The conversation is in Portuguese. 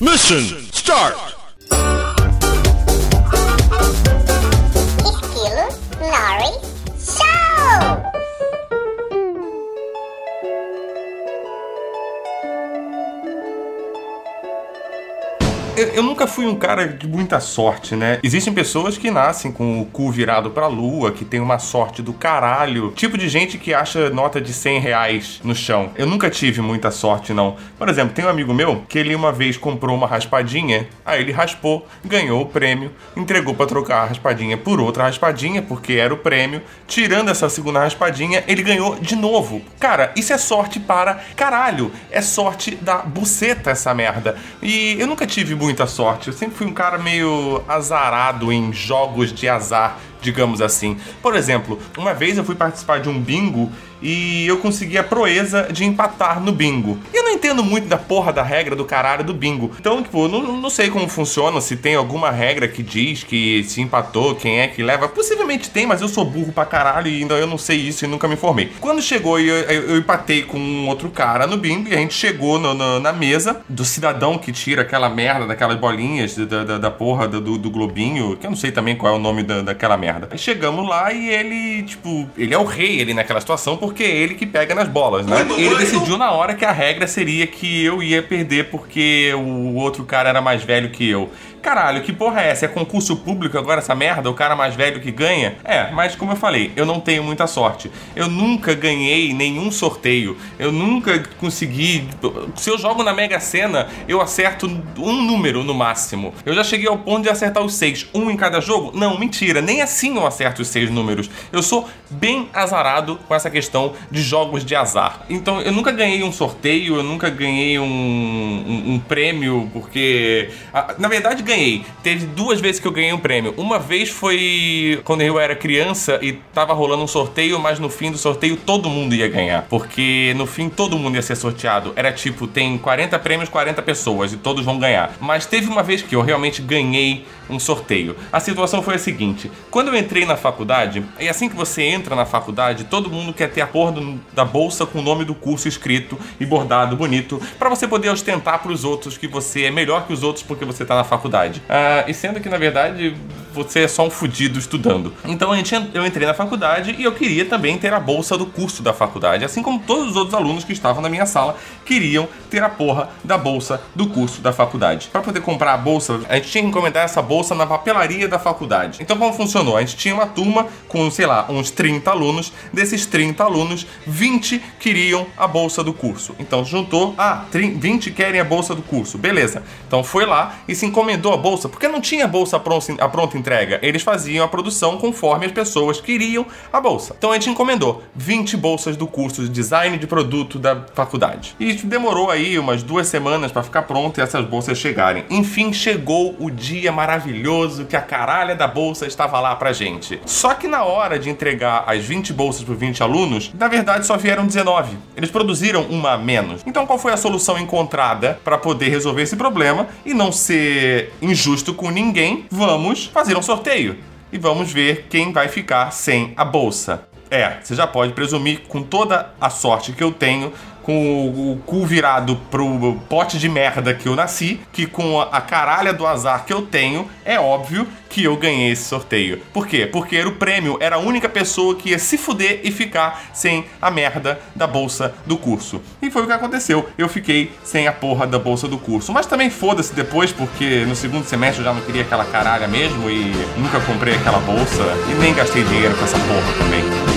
Mission start! Eu, eu nunca fui um cara de muita sorte, né? Existem pessoas que nascem com o cu virado pra lua, que tem uma sorte do caralho. Tipo de gente que acha nota de 100 reais no chão. Eu nunca tive muita sorte, não. Por exemplo, tem um amigo meu que ele uma vez comprou uma raspadinha, aí ele raspou, ganhou o prêmio, entregou pra trocar a raspadinha por outra raspadinha, porque era o prêmio. Tirando essa segunda raspadinha, ele ganhou de novo. Cara, isso é sorte para caralho. É sorte da buceta essa merda. E eu nunca tive muita sorte. Eu sempre fui um cara meio azarado em jogos de azar, digamos assim. Por exemplo, uma vez eu fui participar de um bingo e eu consegui a proeza de empatar no bingo. E eu não entendo muito da porra da regra do caralho do bingo. Então, tipo, não, não sei como funciona, se tem alguma regra que diz que se empatou, quem é que leva. Possivelmente tem, mas eu sou burro pra caralho e ainda eu não sei isso e nunca me informei. Quando chegou, eu, eu, eu empatei com um outro cara no bingo e a gente chegou no- no- na mesa do cidadão que tira aquela merda daquelas bolinhas da, da, da porra do, do globinho, que eu não sei também qual é o nome da, daquela merda. Aí chegamos lá e ele, tipo, ele é o rei ali naquela situação porque é ele que pega nas bolas, né? Ele decidiu na hora que a regra seria que eu ia perder porque o outro cara era mais velho que eu. Caralho, que porra é essa? É concurso público agora essa merda? O cara mais velho que ganha? É, mas como eu falei, eu não tenho muita sorte. Eu nunca ganhei nenhum sorteio. Eu nunca consegui. Se eu jogo na Mega Sena, eu acerto um número no máximo. Eu já cheguei ao ponto de acertar os seis. Um em cada jogo? Não, mentira. Nem assim eu acerto os seis números. Eu sou bem azarado com essa questão de jogos de azar. Então eu nunca ganhei um sorteio, eu nunca ganhei um, um- um prêmio, porque. Na verdade, ganhei. Teve duas vezes que eu ganhei um prêmio. Uma vez foi quando eu era criança e tava rolando um sorteio, mas no fim do sorteio todo mundo ia ganhar. Porque no fim todo mundo ia ser sorteado. Era tipo, tem 40 prêmios, 40 pessoas e todos vão ganhar. Mas teve uma vez que eu realmente ganhei um sorteio. A situação foi a seguinte: quando eu entrei na faculdade, e assim que você entra na faculdade, todo mundo quer ter a porra da bolsa com o nome do curso escrito e bordado bonito, pra você poder ostentar pros outros que você é melhor que os outros porque você tá na faculdade. Ah, e sendo que na verdade você é só um fudido estudando. Então a gente, eu entrei na faculdade e eu queria também ter a bolsa do curso da faculdade, assim como todos os outros alunos que estavam na minha sala queriam ter a porra da bolsa do curso da faculdade. Pra poder comprar a bolsa, a gente tinha que encomendar essa bolsa na papelaria da faculdade. Então como funcionou? A gente tinha uma turma com, sei lá, uns 30 alunos. Desses 30 alunos, 20 queriam a bolsa do curso. Então juntou, ah, 30 20 querem a bolsa do curso. Beleza. Então foi lá e se encomendou a bolsa, porque não tinha bolsa pronta, a pronta entrega. Eles faziam a produção conforme as pessoas queriam a bolsa. Então a gente encomendou 20 bolsas do curso de design de produto da faculdade. E isso demorou aí umas duas semanas para ficar pronto e essas bolsas chegarem. Enfim, chegou o dia maravilhoso que a caralha da bolsa estava lá pra gente. Só que na hora de entregar as 20 bolsas para 20 alunos, na verdade só vieram 19. Eles produziram uma a menos. Então qual foi a solução encontrada para poder resolver esse problema e não ser injusto com ninguém? Vamos fazer um sorteio e vamos ver quem vai ficar sem a bolsa. É, você já pode presumir com toda a sorte que eu tenho, com o, o cu virado pro pote de merda que eu nasci, que com a, caralha do azar que eu tenho, é óbvio que eu ganhei esse sorteio. Por quê? Porque era o prêmio, era a única pessoa que ia se fuder e ficar sem a merda da bolsa do curso. E foi o que aconteceu. Eu fiquei sem a porra da bolsa do curso. Mas também foda-se depois, porque no segundo semestre eu já não queria aquela caralha mesmo e nunca comprei aquela bolsa e nem gastei dinheiro com essa porra também.